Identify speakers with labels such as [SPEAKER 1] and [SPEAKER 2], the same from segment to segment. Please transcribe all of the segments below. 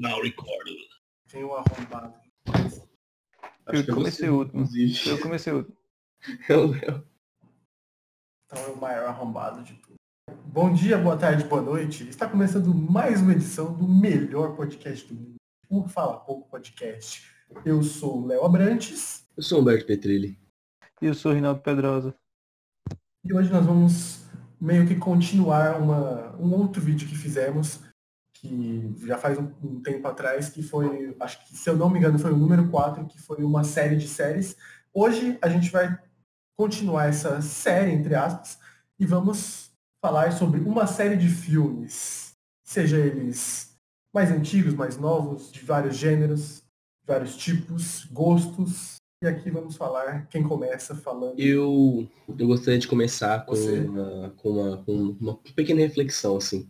[SPEAKER 1] Now recorded.
[SPEAKER 2] Tem um arrombado.
[SPEAKER 3] Eu comecei
[SPEAKER 1] você,
[SPEAKER 3] último. Eu comecei último.
[SPEAKER 1] É o Léo.
[SPEAKER 2] Então é o maior arrombado de tudo. Bom dia, boa tarde, boa noite. Está começando mais uma edição do melhor podcast do mundo. O Fala Pouco Podcast. Eu sou o Léo Abrantes
[SPEAKER 1] Eu sou o Humberto Petrilli.
[SPEAKER 3] E eu sou o Rinaldo Pedrosa.
[SPEAKER 2] e hoje nós vamos meio que continuar uma, um outro vídeo que fizemos, que já faz um, um tempo atrás, que foi, acho que se eu não me engano, foi o número 4, que foi uma série de séries. Hoje a gente vai continuar essa série, entre aspas, e vamos falar sobre uma série de filmes, seja eles mais antigos, mais novos, de vários gêneros, vários tipos, gostos. E aqui vamos falar quem começa falando.
[SPEAKER 1] Eu, eu gostaria de começar com uma, com, uma, com uma pequena reflexão, assim.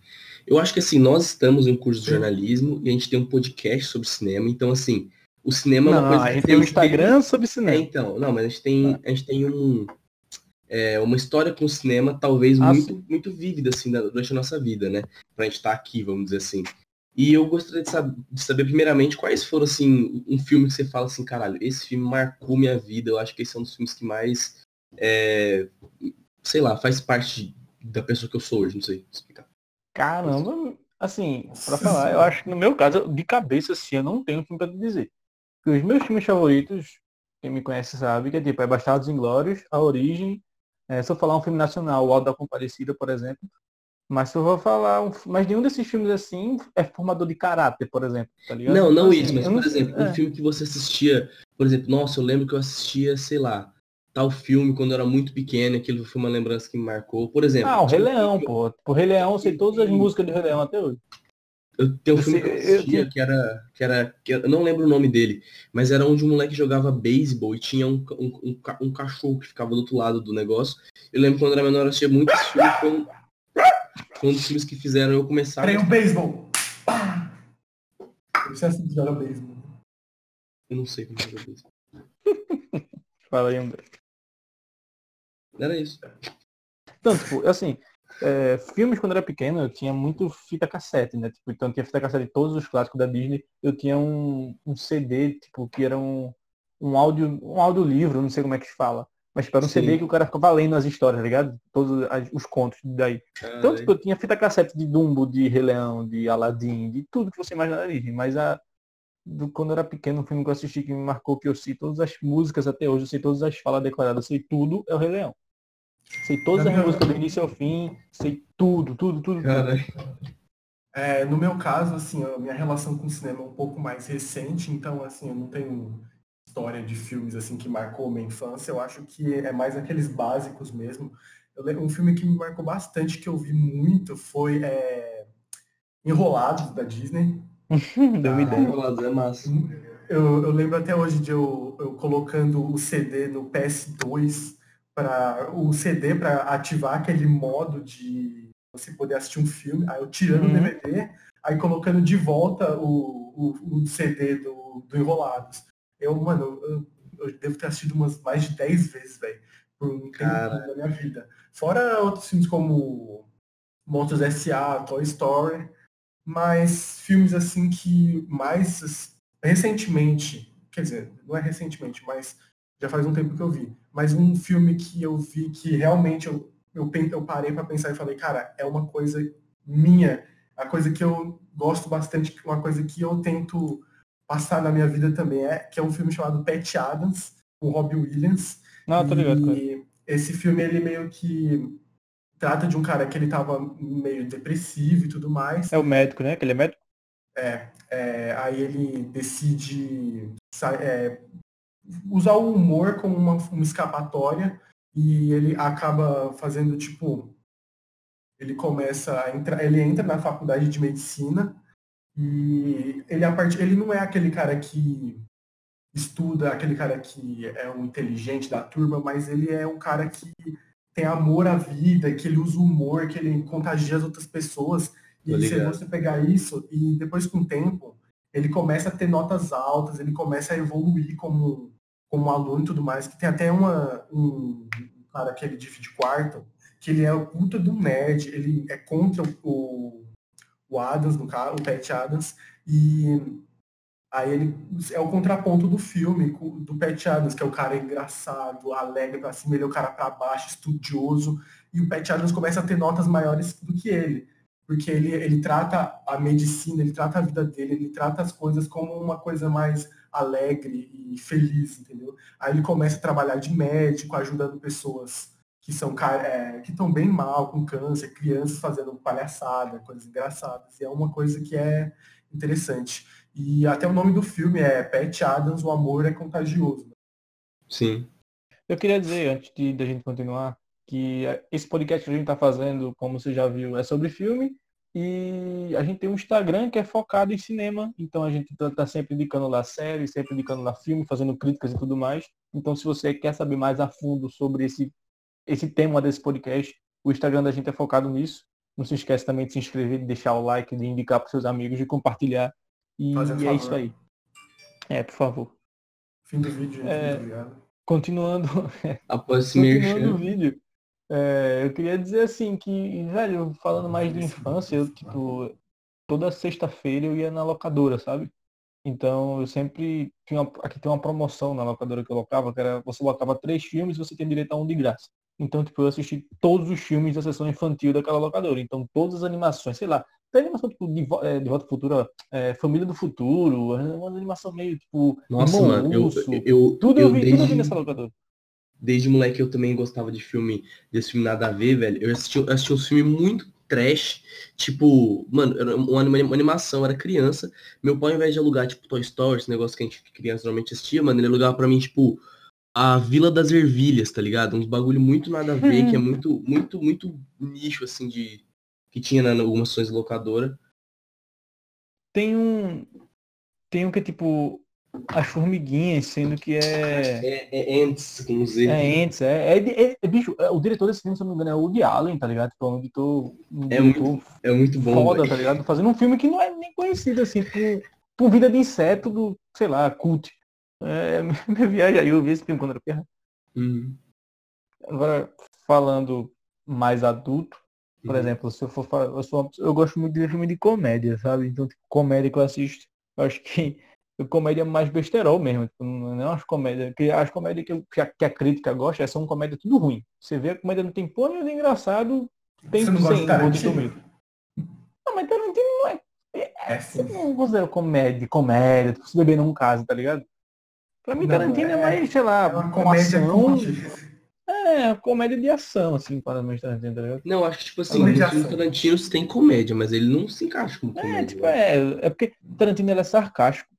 [SPEAKER 1] Eu acho que, assim, nós estamos em um curso de jornalismo e a gente tem um podcast sobre cinema, então, assim, o cinema é
[SPEAKER 3] Não,
[SPEAKER 1] uma
[SPEAKER 3] não,
[SPEAKER 1] coisa
[SPEAKER 3] a gente tem um
[SPEAKER 1] tem-
[SPEAKER 3] Instagram sobre
[SPEAKER 1] É,
[SPEAKER 3] cinema.
[SPEAKER 1] então, não, mas a gente tem, a gente tem um, é, uma história com o cinema talvez
[SPEAKER 3] Ah,
[SPEAKER 1] muito, muito vívida, assim, durante a nossa vida, né? Pra gente estar aqui, vamos dizer assim. E eu gostaria de, sab- de saber, primeiramente, quais foram, assim, um filme que você fala assim, caralho, esse filme marcou minha vida, eu acho que esse é um dos filmes que mais, é, sei lá, faz parte da pessoa que eu sou hoje, não sei explicar.
[SPEAKER 3] Caramba, assim, pra falar, eu acho que no meu caso, de cabeça, assim, eu não tenho um filme pra te dizer. Porque os meus filmes favoritos, quem me conhece sabe, que é tipo, é Bastardos Inglórios, A Origem, é, se eu falar um filme nacional, O Alto da Comparecida, por exemplo. Mas se eu vou falar, um, mas nenhum desses filmes assim é formador de caráter, por exemplo, tá ligado?
[SPEAKER 1] Não, não
[SPEAKER 3] Então,
[SPEAKER 1] isso,
[SPEAKER 3] assim,
[SPEAKER 1] mas,
[SPEAKER 3] eu não
[SPEAKER 1] por exemplo, um
[SPEAKER 3] é.
[SPEAKER 1] filme que você assistia, por exemplo, nossa, eu lembro que eu assistia, sei lá, tal filme quando eu era muito pequeno, aquilo foi uma lembrança que me marcou. Por exemplo,
[SPEAKER 3] Ah, o Rei
[SPEAKER 1] um
[SPEAKER 3] Leão,
[SPEAKER 1] filme
[SPEAKER 3] pô. O Rei Leão, eu sei todas as músicas do Rei Leão até hoje.
[SPEAKER 1] Eu tenho um filme que eu assistia
[SPEAKER 3] tinha-
[SPEAKER 1] que era, que era, que eu não lembro o nome dele, mas era onde um moleque jogava beisebol e tinha um, um, um, um cachorro que ficava do outro lado do negócio. Eu lembro quando eu era menor, eu assistia muito esse filme, foi um, foi um dos filmes que fizeram eu começar.
[SPEAKER 2] Peraí, o beisebol. Sei assim joga beisebol.
[SPEAKER 1] Eu não sei como joga beisebol.
[SPEAKER 3] Fala aí, André.
[SPEAKER 1] Era isso.
[SPEAKER 3] Então, tipo, assim, é, filmes quando eu era pequeno, eu tinha muito fita cassete, né? Tipo, então eu tinha fita cassete de todos os clássicos da Disney. Eu tinha um, um CD, tipo, que era um, um áudio, um audiolivro, não sei como é que se fala. Mas tipo, era um
[SPEAKER 1] Sim.
[SPEAKER 3] CD que o cara ficava lendo as histórias, tá ligado? Todos as- os contos daí. Então, tipo, eu tinha fita cassete de Dumbo, de Rei Leão, de Aladdin, de tudo que você imaginar da Disney. Mas a, do, quando eu era pequeno, um filme que eu assisti que me marcou, que eu sei todas as músicas até hoje, eu sei todas as falas decoradas, eu sei tudo, é o Rei Leão. Sei todas as músicas do início ao fim, sei tudo, tudo, tudo. tudo.
[SPEAKER 2] É, no meu caso, assim, a minha relação com o cinema é um pouco mais recente, então, assim, eu não tenho história de filmes, assim, que marcou minha infância. Eu acho que é mais aqueles básicos mesmo. Eu lembro, um filme que me marcou bastante, que eu vi muito, foi é, Enrolados, da Disney.
[SPEAKER 3] Deu uma ideia.
[SPEAKER 1] Enrolados é massa.
[SPEAKER 2] Eu, eu lembro até hoje de eu, eu colocando o CD no PS2 para o CD para ativar aquele modo de você poder assistir um filme, aí eu tirando
[SPEAKER 3] Uhum.
[SPEAKER 2] o DVD, aí colocando de volta o, o, o CD do, do Enrolados. Eu, mano, eu, eu devo ter assistido umas mais de 10 vezes, velho, por um tempo
[SPEAKER 1] Cara.
[SPEAKER 2] da minha vida. Fora outros filmes como Monstros S.A., Toy Story, mas filmes assim que mais recentemente, quer dizer, não é recentemente, mas já faz um tempo que eu vi, mas um filme que eu vi que realmente eu, eu, eu parei para pensar e falei, cara, é uma coisa minha, a coisa que eu gosto bastante, uma coisa que eu tento passar na minha vida também é, que é um filme chamado Pat Adams, com Robbie Williams,
[SPEAKER 3] Não, tô ligado.
[SPEAKER 2] e esse filme, ele meio que trata de um cara que ele tava meio depressivo e tudo mais.
[SPEAKER 3] É o médico, né? Que ele é médico?
[SPEAKER 2] É, aí ele decide é, usar o humor como uma, uma escapatória e ele acaba fazendo, tipo, ele começa a entrar, ele entra na faculdade de medicina e ele, a part, ele não é aquele cara que estuda, aquele cara que é um inteligente da turma, mas ele é um cara que tem amor à vida, que ele usa o humor, que ele contagia as outras pessoas. E se você pegar isso e depois com o tempo, ele começa a ter notas altas, ele começa a evoluir como, como aluno e tudo mais, que tem até uma, um cara que ele divide quarto, que ele é o puta do nerd, ele é contra o, o Adams, no caso, o Pat Adams, E aí ele é o contraponto do filme, do Pat Adams, que é o cara engraçado, alegre pra cima, ele é o cara para baixo, estudioso, e o Pat Adams começa a ter notas maiores do que ele. Porque ele, ele trata a medicina, ele trata a vida dele, ele trata as coisas como uma coisa mais alegre e feliz, entendeu? Aí ele começa a trabalhar de médico, ajudando pessoas que são é, que estão bem mal com câncer, crianças fazendo palhaçada, coisas engraçadas. E é uma coisa que é interessante. E até o nome do filme é Pat Adams, o amor é contagioso.
[SPEAKER 1] Sim.
[SPEAKER 3] Eu queria dizer, antes de da gente continuar, que esse podcast que a gente está fazendo, como você já viu, é sobre filme. E a gente tem um Instagram que é focado em cinema. Então a gente está tá sempre indicando lá séries, sempre indicando lá filme, fazendo críticas e tudo mais. Então se você quer saber mais a fundo sobre esse esse tema desse podcast. O Instagram da gente é focado nisso. Não se esquece também de se inscrever, de deixar o like, de indicar para seus amigos, de compartilhar. E, e é isso aí. É, por favor.
[SPEAKER 2] Fim do vídeo, é, obrigado.
[SPEAKER 3] Continuando.
[SPEAKER 1] Após
[SPEAKER 3] continuando o vídeo. É, eu queria dizer assim que, velho, falando mais de infância, eu tipo, toda sexta-feira eu ia na locadora, sabe? Então eu sempre tinha aqui tem uma promoção na locadora que eu locava, que era você botava três filmes e você tinha direito a um de graça. Então, tipo, eu assisti todos os filmes da sessão infantil daquela locadora. Então, todas as animações, sei lá, tem animação tipo de, é, de Volta Futura, é, Família do Futuro, uma animação meio tipo.
[SPEAKER 1] Nossa, mano, eu, eu,
[SPEAKER 3] tudo eu, eu vi, desde, tudo eu vi nessa locadora.
[SPEAKER 1] Desde moleque eu também gostava de filme, desse filme nada a ver, velho. Eu assisti, eu assisti um filme muito trash, tipo, mano, era uma, animação, era criança. Meu pai, ao invés de alugar, tipo, Toy Story, esse negócio que a gente criança normalmente assistia, mano, ele alugava pra mim, tipo, a Vila das Ervilhas, tá ligado? Uns bagulho muito nada a ver, que é muito, muito, muito nicho, assim, de. que tinha na algumas ações locadora.
[SPEAKER 3] Tem um. Tem um que é tipo. As formiguinhas, sendo que é.
[SPEAKER 1] É, é Ants, com Z.
[SPEAKER 3] É Ants, é. É, é, é, bicho, é, o diretor desse filme, se não me engano, é o Woody Allen, tá ligado? Tipo, é um editor. Um
[SPEAKER 1] é, muito, é muito bom.
[SPEAKER 3] Foda, véio. tá ligado? Fazendo um filme que não é nem conhecido, assim, por, por vida de inseto do, sei lá, cult. É, minha viagem aí, eu vi esse filme quando era pequeno.
[SPEAKER 1] Uhum.
[SPEAKER 3] Agora, falando mais adulto, por uhum. exemplo, se eu for falar, eu, sou, eu gosto muito de filme de comédia, sabe? Então, tipo, comédia que eu assisto, eu acho que comédia mais besterol mesmo, tipo, não é umas comédias, que as comédias que, que, a, que, a, crítica gosta são comédia tudo ruim. Você vê a comédia não tem pônei de engraçado, tem
[SPEAKER 2] Você não gosta de comédia.
[SPEAKER 3] Não, mas Tarantino não é. é, é você não considera comédia, comédia, tipo, se beber num caso, tá ligado? Pra mim, não, Tarantino é, é mais, sei lá,
[SPEAKER 2] é uma comédia ação.
[SPEAKER 3] É, comédia de ação, assim, para mim, Tarantino, tá ligado?
[SPEAKER 1] Não, acho que, tipo assim, o Tarantino tem comédia, mas ele não se encaixa como é, comédia.
[SPEAKER 3] É, tipo, é, é porque Tarantino ele é sarcástico,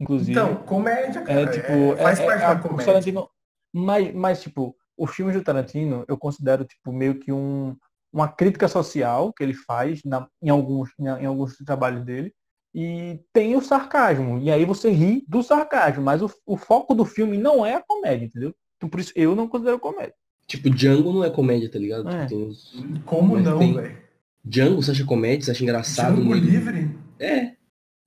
[SPEAKER 3] inclusive.
[SPEAKER 2] Então, comédia, cara,
[SPEAKER 3] é, tipo, é,
[SPEAKER 2] faz é, parte da comédia.
[SPEAKER 3] Tarantino, mas, mas, tipo, os filmes do Tarantino, eu considero, tipo, meio que um, uma crítica social que ele faz na, em, alguns, em, em alguns trabalhos dele, e tem o sarcasmo. E aí você ri do sarcasmo, mas o, o foco do filme não é a comédia, entendeu? Então por isso eu não considero comédia.
[SPEAKER 1] Tipo, Django não é comédia, tá ligado?
[SPEAKER 3] É.
[SPEAKER 1] Uns...
[SPEAKER 2] Como mas não, velho?
[SPEAKER 1] Django, você acha comédia? Você acha engraçado?
[SPEAKER 2] Django livre?
[SPEAKER 1] É.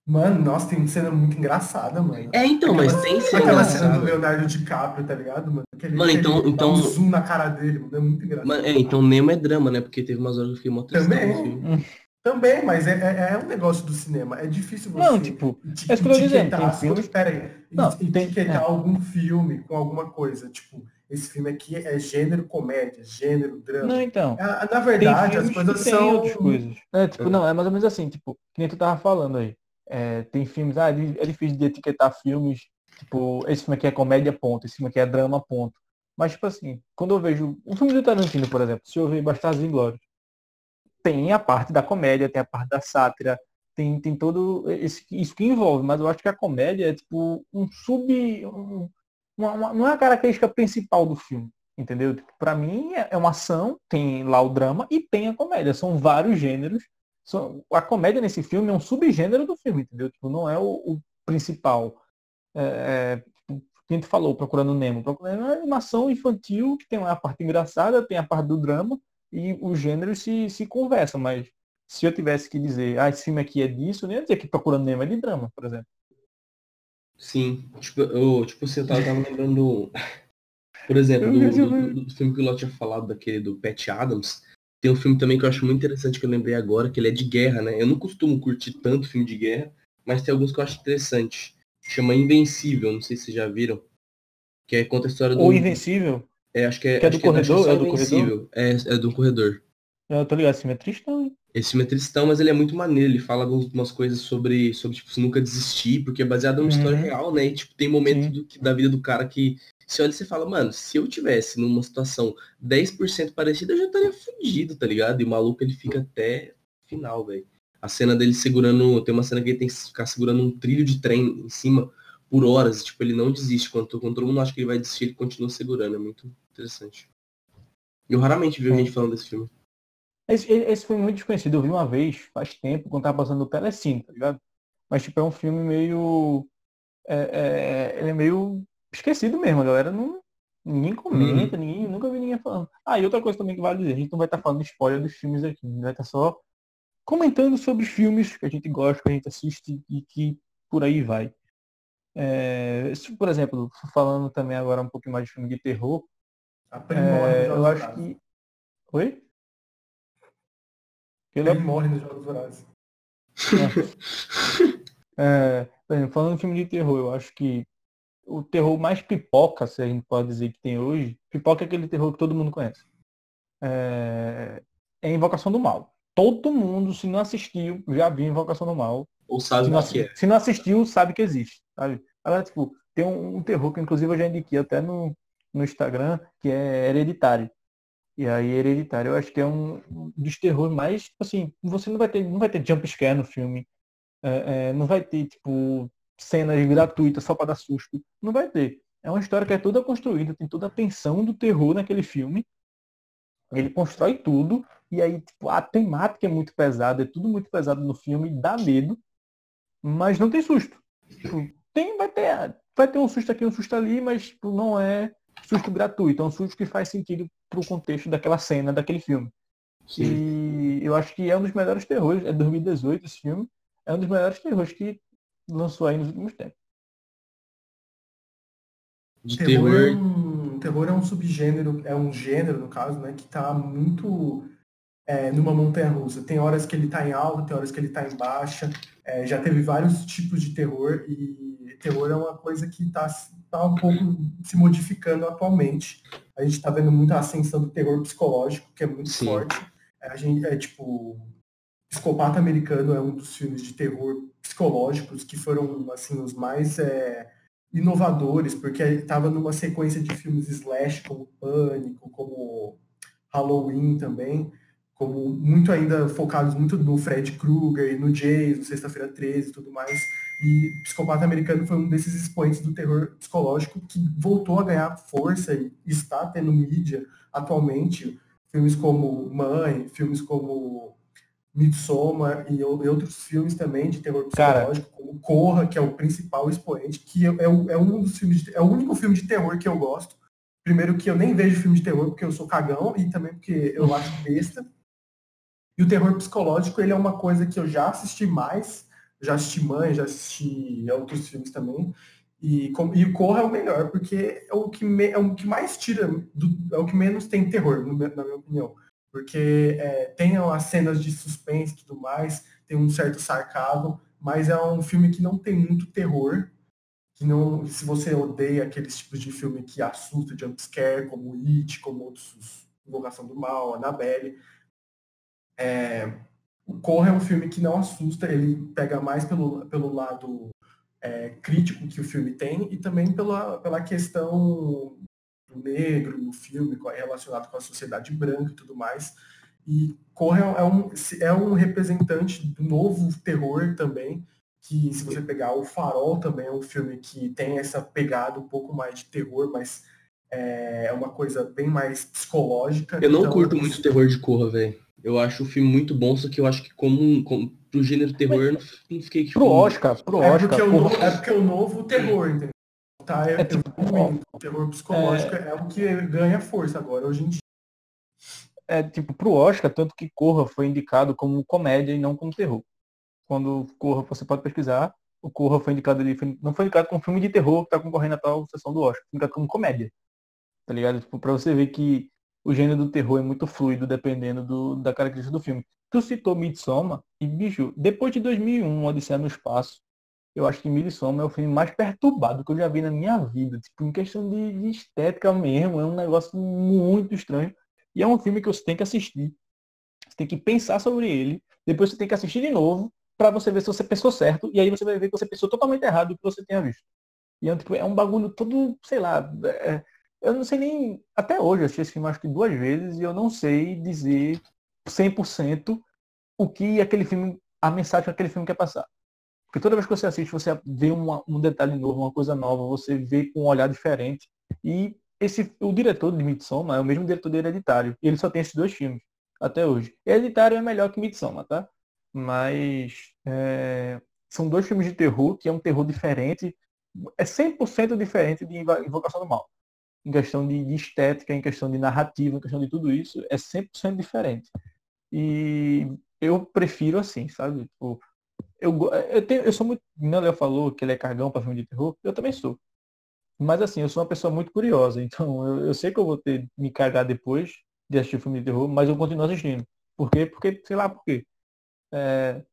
[SPEAKER 2] Mano, nossa, tem cena muito engraçada, mano.
[SPEAKER 1] É, então,
[SPEAKER 2] aquela,
[SPEAKER 1] mas tem
[SPEAKER 2] cena. Aquela cena do Leonardo DiCaprio, tá ligado, mano?
[SPEAKER 1] Aquele, mano, então.
[SPEAKER 2] Aquele,
[SPEAKER 1] então...
[SPEAKER 2] Um zoom na cara dele, mano. É muito engraçado.
[SPEAKER 1] Mano, é, então Nemo é drama, né? Porque teve umas horas que eu fiquei mó
[SPEAKER 2] Também. Também, mas é, é, é, um negócio do cinema. É difícil você
[SPEAKER 3] não, tipo, é isso que eu tô dizendo. Tem
[SPEAKER 2] filme... Pera aí, não, etiquetar é. algum filme com alguma coisa. Tipo, esse filme aqui é gênero comédia, gênero drama.
[SPEAKER 3] Não, então.
[SPEAKER 2] É, na verdade, as coisas são.
[SPEAKER 3] outras coisas. É, tipo, não, é mais ou menos assim, tipo, que nem tu tava falando aí. É, tem filmes, ah, é difícil de etiquetar filmes, tipo, esse filme aqui é comédia, ponto, esse filme aqui é drama, ponto. Mas, tipo assim, quando eu vejo um filme do Tarantino, por exemplo, se eu ver Bastardos Inglórios, tem a parte da comédia, tem a parte da sátira, tem, tem todo esse, isso que envolve, mas eu acho que a comédia é tipo um sub. Um, uma, uma, não é a característica principal do filme, entendeu? Tipo, para mim é, é uma ação, tem lá o drama e tem a comédia. São vários gêneros. São, a comédia nesse filme é um subgênero do filme, entendeu? Tipo, não é o, o principal. É, é, a gente falou, Procurando Nemo. Procurando Nemo é uma animação infantil que tem a parte engraçada, tem a parte do drama e os gêneros se, se conversam, mas se eu tivesse que dizer, ah, esse filme aqui é disso, eu nem ia dizer que Procurando Nemo é de drama, por exemplo.
[SPEAKER 1] Sim, tipo, eu, tipo você tava, tava lembrando, por exemplo, do, do, do, filme que o Ló tinha falado, daquele do Pat Adams, tem um filme também que eu acho muito interessante que eu lembrei agora, que ele é de guerra, né? Eu não costumo curtir tanto filme de guerra, mas tem alguns que eu acho interessante. Chama Invencível, não sei se vocês já viram. Que é conta a história do.
[SPEAKER 3] Ou Invencível?
[SPEAKER 1] É, acho que é.
[SPEAKER 3] Que é do corredor? É do
[SPEAKER 1] Invencível. É, é do corredor.
[SPEAKER 3] Eu tô ligado, esse filme é tristão, hein?
[SPEAKER 1] Esse filme é tristão, mas ele é muito maneiro. Ele fala algumas coisas sobre, sobre tipo, nunca desistir, porque é baseado numa
[SPEAKER 3] Uhum.
[SPEAKER 1] história real, né? E, tipo, tem momento
[SPEAKER 3] Sim.
[SPEAKER 1] do, da vida do cara que você olha e você fala, mano, se eu tivesse numa situação 10% parecida, eu já estaria fudido, tá ligado? E o maluco ele fica até final, velho. A cena dele segurando. Tem uma cena que ele tem que ficar segurando um trilho de trem em cima por horas. Tipo, ele não desiste. Quando, quando todo mundo acha que ele vai desistir, ele continua segurando. É muito interessante. Eu raramente vi gente falando desse filme.
[SPEAKER 3] Esse, esse filme é muito desconhecido. Eu vi uma vez, faz tempo, quando tava passando no Telecine, tá ligado? Mas, tipo, é um filme meio... É, é- ele é meio esquecido mesmo, a galera não... Ninguém comenta, ninguém, nunca vi ninguém falando. Ah, e outra coisa também que vale dizer, a gente não vai estar falando spoiler dos filmes aqui, a gente vai estar só comentando sobre os filmes que a gente gosta, que a gente assiste e que por aí vai. É, se, por exemplo, falando também agora um pouquinho mais de filme de terror, é, eu acho que. Oi? Ele é
[SPEAKER 2] morre nos Jogos Vorazes.
[SPEAKER 3] É, por exemplo, falando em filme de terror, eu acho que o terror mais pipoca, se a gente pode dizer que tem hoje, pipoca é aquele terror que todo mundo conhece. É, é Invocação do Mal. Todo mundo, se não assistiu, já viu Invocação do Mal.
[SPEAKER 1] Ou sabe
[SPEAKER 3] Se
[SPEAKER 1] o
[SPEAKER 3] não,
[SPEAKER 1] que é.
[SPEAKER 3] se não assistiu, sabe que existe. Sabe? Agora, tipo, tem um, um terror que inclusive eu já indiquei até no, no Instagram, que é hereditário. E aí, hereditário, eu acho que é um um dos terrores mais, assim, você não vai ter, não vai ter jump scare no filme. É, é, não vai ter, tipo, cenas gratuitas só para dar susto. Não vai ter. É uma história que é toda construída, tem toda a tensão do terror naquele filme. Ele constrói tudo, e aí, tipo, a temática é muito pesada, é tudo muito pesado no filme, dá medo, mas não tem susto. Tipo, tem, vai ter, vai ter um susto aqui, um susto ali, mas tipo, não é susto gratuito, é um susto que faz sentido pro contexto daquela cena, daquele filme.
[SPEAKER 1] Sim.
[SPEAKER 3] E eu acho que é um dos melhores terrores, é 2018 esse filme, é um dos melhores terrores que lançou aí nos últimos tempos.
[SPEAKER 1] De
[SPEAKER 2] Terror, é
[SPEAKER 1] terror.
[SPEAKER 2] um, terror é um subgênero, é um gênero, no caso, né, que tá muito é, numa montanha russa. Tem horas que ele tá em alta, tem horas que ele tá em baixa. É, já teve vários tipos de terror e terror é uma coisa que tá, tá um pouco se modificando atualmente. A gente tá vendo muita ascensão do terror psicológico, que é muito
[SPEAKER 1] Sim.
[SPEAKER 2] forte. É, a gente, é tipo, Psicopata Americano é um dos filmes de terror psicológicos que foram, assim, os mais é, inovadores, porque estava numa sequência de filmes slash, como Pânico, como Halloween também, como muito ainda focados muito no Fred Krueger e no Jason, Sexta-feira 13 e tudo mais. E Psicopata Americano foi um desses expoentes do terror psicológico que voltou a ganhar força e está tendo mídia atualmente. Filmes como Mãe, filmes como Midsommar e, ou- outros filmes também de terror
[SPEAKER 3] Cara.
[SPEAKER 2] psicológico, como Corra, que é o principal expoente, que é, é o- é um dos filmes, de- é o único filme de terror que eu gosto. Primeiro que eu nem vejo filme de terror porque eu sou cagão e também porque eu acho besta. E o terror psicológico, ele é uma coisa que eu já assisti mais, já assisti Mãe, já assisti outros filmes também. E, e o Corra é o melhor, porque é o que, me- é o que mais tira, do- é o que menos tem terror, na minha opinião. Porque é, tem as cenas de suspense e tudo mais, tem um certo sarcasmo, mas é um filme que não tem muito terror. Que não, se você odeia aqueles tipos de filme que assusta, jumpscare, como It, como outros, Invocação do Mal, Annabelle, é, o Corra é um filme que não assusta, ele pega mais pelo, pelo lado é, crítico que o filme tem e também pela, pela questão negro no filme, relacionado com a sociedade branca e tudo mais. E Corra é um, é um representante do novo terror também, que se você pegar o Farol também é um filme que tem essa pegada um pouco mais de terror, mas é uma coisa bem mais psicológica.
[SPEAKER 1] Eu não
[SPEAKER 2] Então,
[SPEAKER 1] curto muito terror de Corra, velho. Eu acho o filme muito bom, só que eu acho que como, um- como pro gênero terror, eu não, fiquei tipo.
[SPEAKER 3] Pro Oscar, pro
[SPEAKER 2] É
[SPEAKER 3] Oscar,
[SPEAKER 2] porque, o
[SPEAKER 3] porra,
[SPEAKER 2] novo, é porque o novo terror, entendeu? Tá
[SPEAKER 3] É tipo,
[SPEAKER 2] evoluindo. O terror psicológico é... o que ganha força agora, hoje em dia.
[SPEAKER 3] é tipo pro Oscar, tanto que Corra foi indicado como comédia e não como terror. Quando Corra, você pode pesquisar, o Corra foi indicado ali, não foi indicado como filme de terror que tá concorrendo a tal sessão do Oscar, foi indicado como comédia. Tá ligado? Tipo, pra você ver que o gênero do terror é muito fluido dependendo do, da característica do filme. Tu citou Midsommar e, bicho, depois de 2001, Odisseia no Espaço, eu acho que Midsommar é o filme mais perturbado que eu já vi na minha vida. Tipo, em questão de, de estética mesmo, é um negócio muito estranho. E é um filme que você tem que assistir. Você tem que pensar sobre ele. Depois você tem que assistir de novo para você ver se você pensou certo. E aí você vai ver que você pensou totalmente errado do que você tinha visto. E é, tipo, é um bagulho todo, sei lá. É, eu não sei nem. Até hoje, eu assisti esse filme acho que duas vezes e eu não sei dizer 100% o que aquele filme, a mensagem que aquele filme quer passar. Porque toda vez que você assiste, você vê uma, um detalhe novo, uma coisa nova, você vê com um olhar diferente. E esse, o diretor de Midsommar é o mesmo diretor de Hereditário. Ele só tem esses dois filmes, até hoje. Hereditário é melhor que Midsommar, tá? Mas é, são dois filmes de terror, que é um terror diferente. É 100% diferente de Invocação do Mal. Em questão de, de estética, em questão de narrativa, em questão de tudo isso, é 100% diferente. E eu prefiro assim, sabe? Tipo, eu, eu, tenho, eu sou muito. Não, Léo falou que ele é cargão para filme de terror. Eu também sou. Mas assim, eu sou uma pessoa muito curiosa. Então eu, eu sei que eu vou ter me cagar depois de assistir filme de terror, mas eu continuo assistindo. Por quê? Porque, sei lá por quê. É,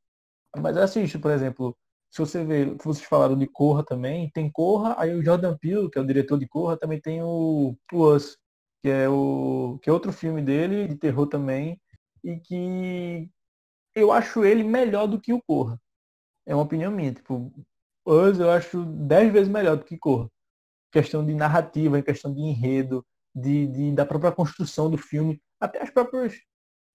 [SPEAKER 3] mas assiste, por exemplo, se você ver, vocês falaram de Corra também, tem Corra, aí o Jordan Peele, que é o diretor de Corra, também tem o, o Us, que é o que é outro filme dele, de terror também, e que eu acho ele melhor do que o Corra. É uma opinião minha. Tipo, Us eu acho dez vezes melhor do que Corra. Questão de narrativa, em questão de enredo, de, de, da própria construção do filme, até os próprios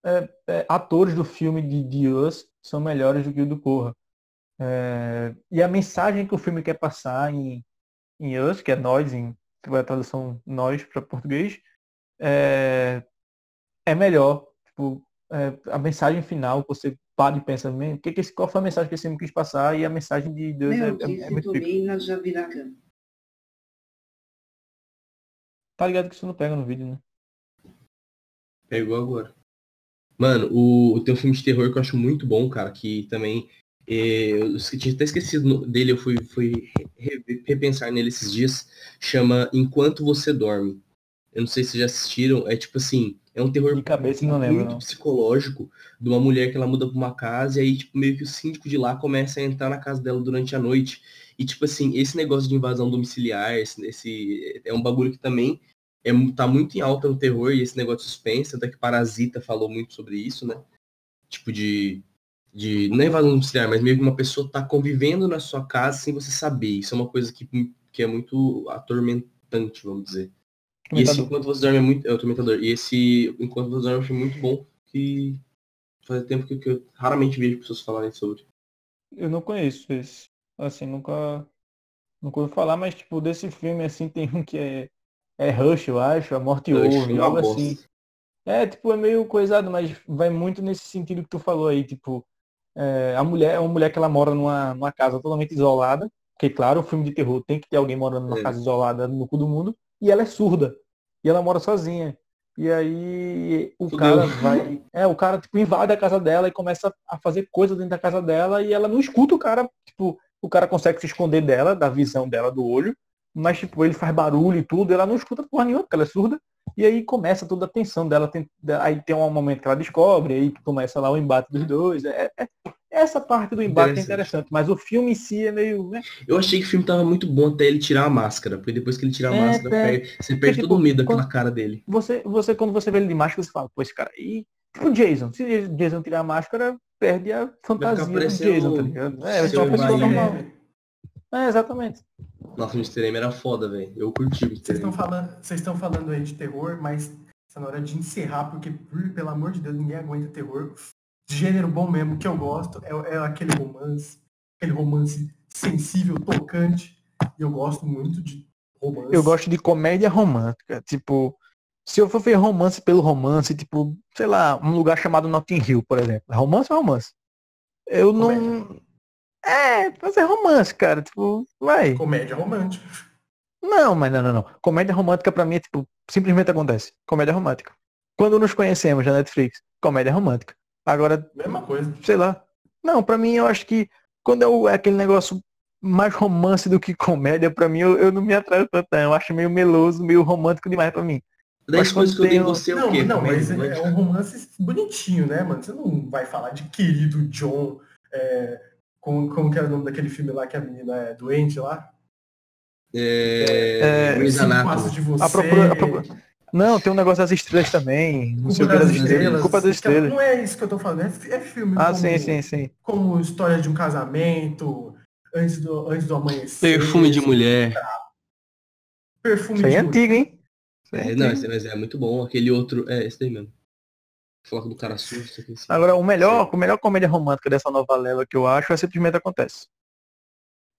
[SPEAKER 3] é, é, atores do filme de, de Us são melhores do que o do Corra. É, e a mensagem que o filme quer passar em, em Us, que é nós, em a tradução nós para português, é, é melhor. Tipo, é, a mensagem final, você para e pensa, que que esse, qual foi a mensagem que esse filme quis passar e a mensagem de Deus
[SPEAKER 4] Meu,
[SPEAKER 3] é, é, é muito
[SPEAKER 4] na Jabiraca.
[SPEAKER 3] Tá ligado que isso não pega no vídeo, né?
[SPEAKER 1] Pegou agora. Mano, o, o teu filme de terror que eu acho muito bom, cara, que também é, eu tinha até esquecido dele, eu fui, fui repensar nele esses dias, chama Enquanto Você Dorme. Eu não sei se já assistiram, é tipo assim, é um terror
[SPEAKER 3] cabeça, lembro,
[SPEAKER 1] muito psicológico de uma mulher que ela muda pra uma casa e aí, tipo, meio que o síndico de lá começa a entrar na casa dela durante a noite. E, tipo assim, esse negócio de invasão domiciliar, esse, esse é um bagulho que também é, tá muito em alta no terror e esse negócio de suspense, até que Parasita falou muito sobre isso, né? Tipo de, de não é invasão domiciliar, mas meio que uma pessoa tá convivendo na sua casa sem você saber. Isso é uma coisa que, que é muito atormentante, vamos dizer. E esse Enquanto Você Dorme é muito. É o Tormentador. E esse Enquanto Você Dorme achei muito bom. Que faz tempo que, que eu raramente vejo pessoas falarem sobre.
[SPEAKER 3] Eu não conheço esse. Assim, nunca. Nunca ouvi falar, mas tipo, desse filme assim tem um que é. É Rush, eu acho, A Morte Ouve,
[SPEAKER 1] uma
[SPEAKER 3] algo
[SPEAKER 1] bosta.
[SPEAKER 3] assim. É, tipo, é meio coisado, mas vai muito nesse sentido que tu falou aí, tipo, é, a mulher é uma mulher que ela mora numa, numa casa totalmente isolada, porque claro, o filme de terror tem que ter alguém morando numa
[SPEAKER 1] É.
[SPEAKER 3] casa isolada no cu do mundo, e ela é surda. E ela mora sozinha. E aí o
[SPEAKER 1] Fudeu.
[SPEAKER 3] cara vai. É, o cara tipo, invade a casa dela e começa a fazer coisa dentro da casa dela e ela não escuta o cara, tipo, o cara consegue se esconder dela, da visão dela do olho, mas tipo, ele faz barulho e tudo, ela não escuta porra nenhuma, porque ela é surda. E aí começa toda a tensão dela, tem- aí tem um momento que ela descobre, aí começa lá o embate dos dois. É, é- essa parte do embate é
[SPEAKER 1] Interessante.
[SPEAKER 3] mas o filme em si é meio. né?
[SPEAKER 1] Eu achei que o filme tava muito bom até ele tirar a máscara, porque depois que ele tira a
[SPEAKER 3] É,
[SPEAKER 1] máscara,
[SPEAKER 3] é.
[SPEAKER 1] perde- você perde
[SPEAKER 3] tipo,
[SPEAKER 1] todo o medo daquela
[SPEAKER 3] quando-
[SPEAKER 1] cara dele.
[SPEAKER 3] Você, você, quando você vê ele de máscara, você fala, pô, esse cara aí. Tipo Jason. Se Jason tirar a máscara, perde a fantasia do Jason, tá ligado? É, vai ser uma pessoa
[SPEAKER 1] Bahia.
[SPEAKER 3] normal. É, exatamente.
[SPEAKER 1] Nossa, o Mr. M era foda, velho. Eu curti o Mr.
[SPEAKER 2] Vocês estão falando, vocês estão falando aí de terror, mas está na hora de encerrar, porque, por- pelo amor de Deus, ninguém aguenta terror. Gênero bom mesmo que eu gosto é, é aquele romance, aquele romance sensível, tocante. E eu gosto muito de romance.
[SPEAKER 3] Eu gosto de comédia romântica. Tipo, se eu for ver romance pelo romance, tipo, sei lá, um lugar chamado Notting Hill, por exemplo. Romance é romance. Eu não. É, fazer romance, cara. Tipo, vai.
[SPEAKER 2] Comédia romântica.
[SPEAKER 3] Não, mas não, não, não. Comédia romântica pra mim é tipo, simplesmente acontece. Comédia romântica. Quando nos conhecemos na Netflix, comédia romântica. Agora,
[SPEAKER 2] Mesma coisa.
[SPEAKER 3] sei lá. Não, pra mim eu acho que quando é o- é aquele negócio mais romance do que comédia, pra mim eu, eu não me atraio tanto. não. Eu acho meio meloso, meio romântico demais pra mim.
[SPEAKER 1] Dez
[SPEAKER 3] Mas
[SPEAKER 1] coisas que eu dei em você é o
[SPEAKER 2] não,
[SPEAKER 1] quê?
[SPEAKER 2] não,
[SPEAKER 1] Comédia
[SPEAKER 2] mas é, é um romance bonitinho, né, mano? Você não vai falar de querido John, é, Como, como que é o nome daquele filme lá que a menina é doente lá?
[SPEAKER 1] É...
[SPEAKER 3] É,
[SPEAKER 2] Cinco. Passos de você.
[SPEAKER 3] A procura- a procura- Não, tem um negócio das estrelas também. Não sei o que das estrelas. Culpa das
[SPEAKER 2] Então,
[SPEAKER 3] estrelas.
[SPEAKER 2] Não é isso que eu tô falando, é, é filme
[SPEAKER 3] Ah,
[SPEAKER 2] como,
[SPEAKER 3] sim, sim, sim.
[SPEAKER 2] como história de um casamento, antes do, antes do amanhecer.
[SPEAKER 1] Perfume de mulher.
[SPEAKER 2] Perfume
[SPEAKER 3] Isso aí
[SPEAKER 2] de
[SPEAKER 3] é
[SPEAKER 2] mulher.
[SPEAKER 3] antigo, hein? Isso aí é
[SPEAKER 1] É, não,
[SPEAKER 3] antigo.
[SPEAKER 1] esse, mas é muito bom. Aquele outro. É, esse daí mesmo. Foco do cara assim.
[SPEAKER 3] Agora, o melhor, a melhor comédia romântica dessa nova leva que eu acho é simplesmente acontece.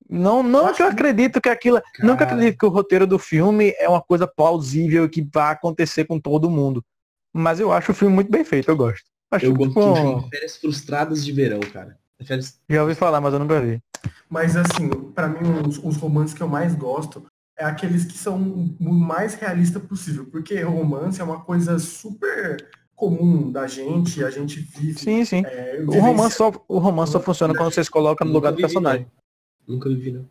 [SPEAKER 3] Não, não
[SPEAKER 2] acho
[SPEAKER 3] que eu acredito que aquilo. Não que eu
[SPEAKER 1] Cara.
[SPEAKER 3] acredito que o roteiro do filme é uma coisa plausível e que vai acontecer com todo mundo. Mas eu acho o filme muito bem feito, eu gosto. Acho
[SPEAKER 1] Eu gosto
[SPEAKER 3] tipo,
[SPEAKER 1] de um férias frustradas de verão, cara. Férias...
[SPEAKER 3] Já ouvi falar, mas eu nunca vi.
[SPEAKER 2] Mas assim, pra mim, os, os romances que eu mais gosto é aqueles que são o mais realista possível. Porque romance é uma coisa super comum da gente, a gente vive.
[SPEAKER 3] Sim, sim.
[SPEAKER 2] é,
[SPEAKER 3] O romance só, o romance só funciona quando você se coloca no lugar do personagem.
[SPEAKER 1] Nunca vivi, não.